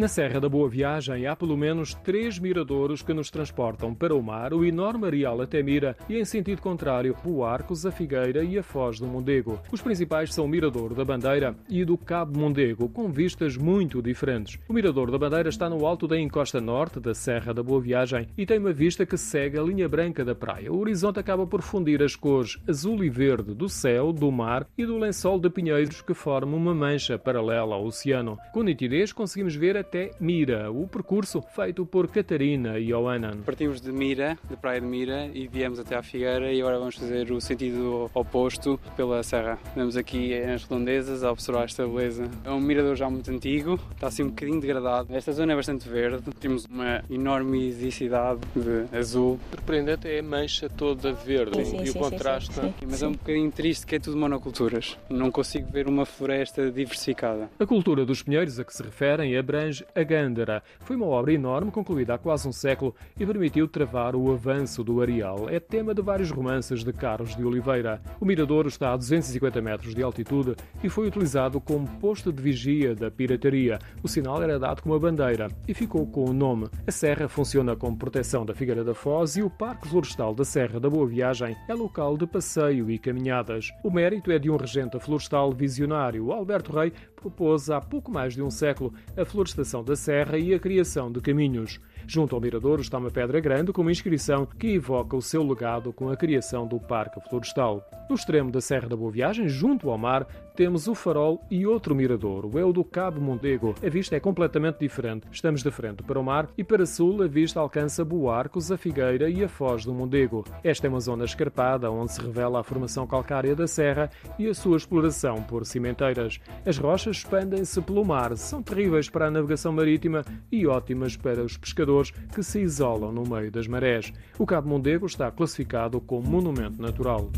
Na Serra da Boa Viagem há pelo menos três miradouros que nos transportam para o mar, o enorme areal até Mira e, em sentido contrário, o Arcos, a Figueira e a Foz do Mondego. Os principais são o Mirador da Bandeira e do Cabo Mondego, com vistas muito diferentes. O Mirador da Bandeira está no alto da encosta norte da Serra da Boa Viagem e tem uma vista que segue a linha branca da praia. O horizonte acaba por fundir as cores azul e verde do céu, do mar e do lençol de pinheiros que forma uma mancha paralela ao oceano. Com nitidez conseguimos ver a até Mira, o percurso feito por Catarina e Johanan. Partimos de Mira, de Praia de Mira, e viemos até à Figueira e agora vamos fazer o sentido oposto pela serra. Vamos aqui nas redondezas a observar esta beleza. É um mirador já muito antigo, está assim um bocadinho degradado. Esta zona é bastante verde, temos uma enorme idicidade de azul. Surpreendente é a mancha toda verde sim, sim, e o sim, contraste. Mas é um bocadinho triste que é tudo monoculturas. Não consigo ver uma floresta diversificada. A cultura dos pinheiros a que se referem abrange a Gândara. Foi uma obra enorme, concluída há quase um século e permitiu travar o avanço do areal. É tema de vários romances de Carlos de Oliveira. O miradouro está a 250 metros de altitude e foi utilizado como posto de vigia da pirataria. O sinal era dado com uma bandeira e ficou com o nome. A serra funciona como proteção da Figueira da Foz e o Parque Florestal da Serra da Boa Viagem é local de passeio e caminhadas. O mérito é de um regente florestal visionário. Alberto Rei propôs há pouco mais de um século a florestação da serra e a criação de caminhos. Junto ao Miradouro está uma pedra grande com uma inscrição que evoca o seu legado com a criação do Parque Florestal. No extremo da Serra da Boa Viagem, junto ao mar, temos o farol e outro miradouro, é o do Cabo Mondego. A vista é completamente diferente. Estamos de frente para o mar e para sul a vista alcança Boarcos, a Figueira e a Foz do Mondego. Esta é uma zona escarpada onde se revela a formação calcária da serra e a sua exploração por cimenteiras. As rochas expandem-se pelo mar, são terríveis para a navegação marítima e ótimas para os pescadores que se isolam no meio das marés. O Cabo Mondego está classificado como monumento natural.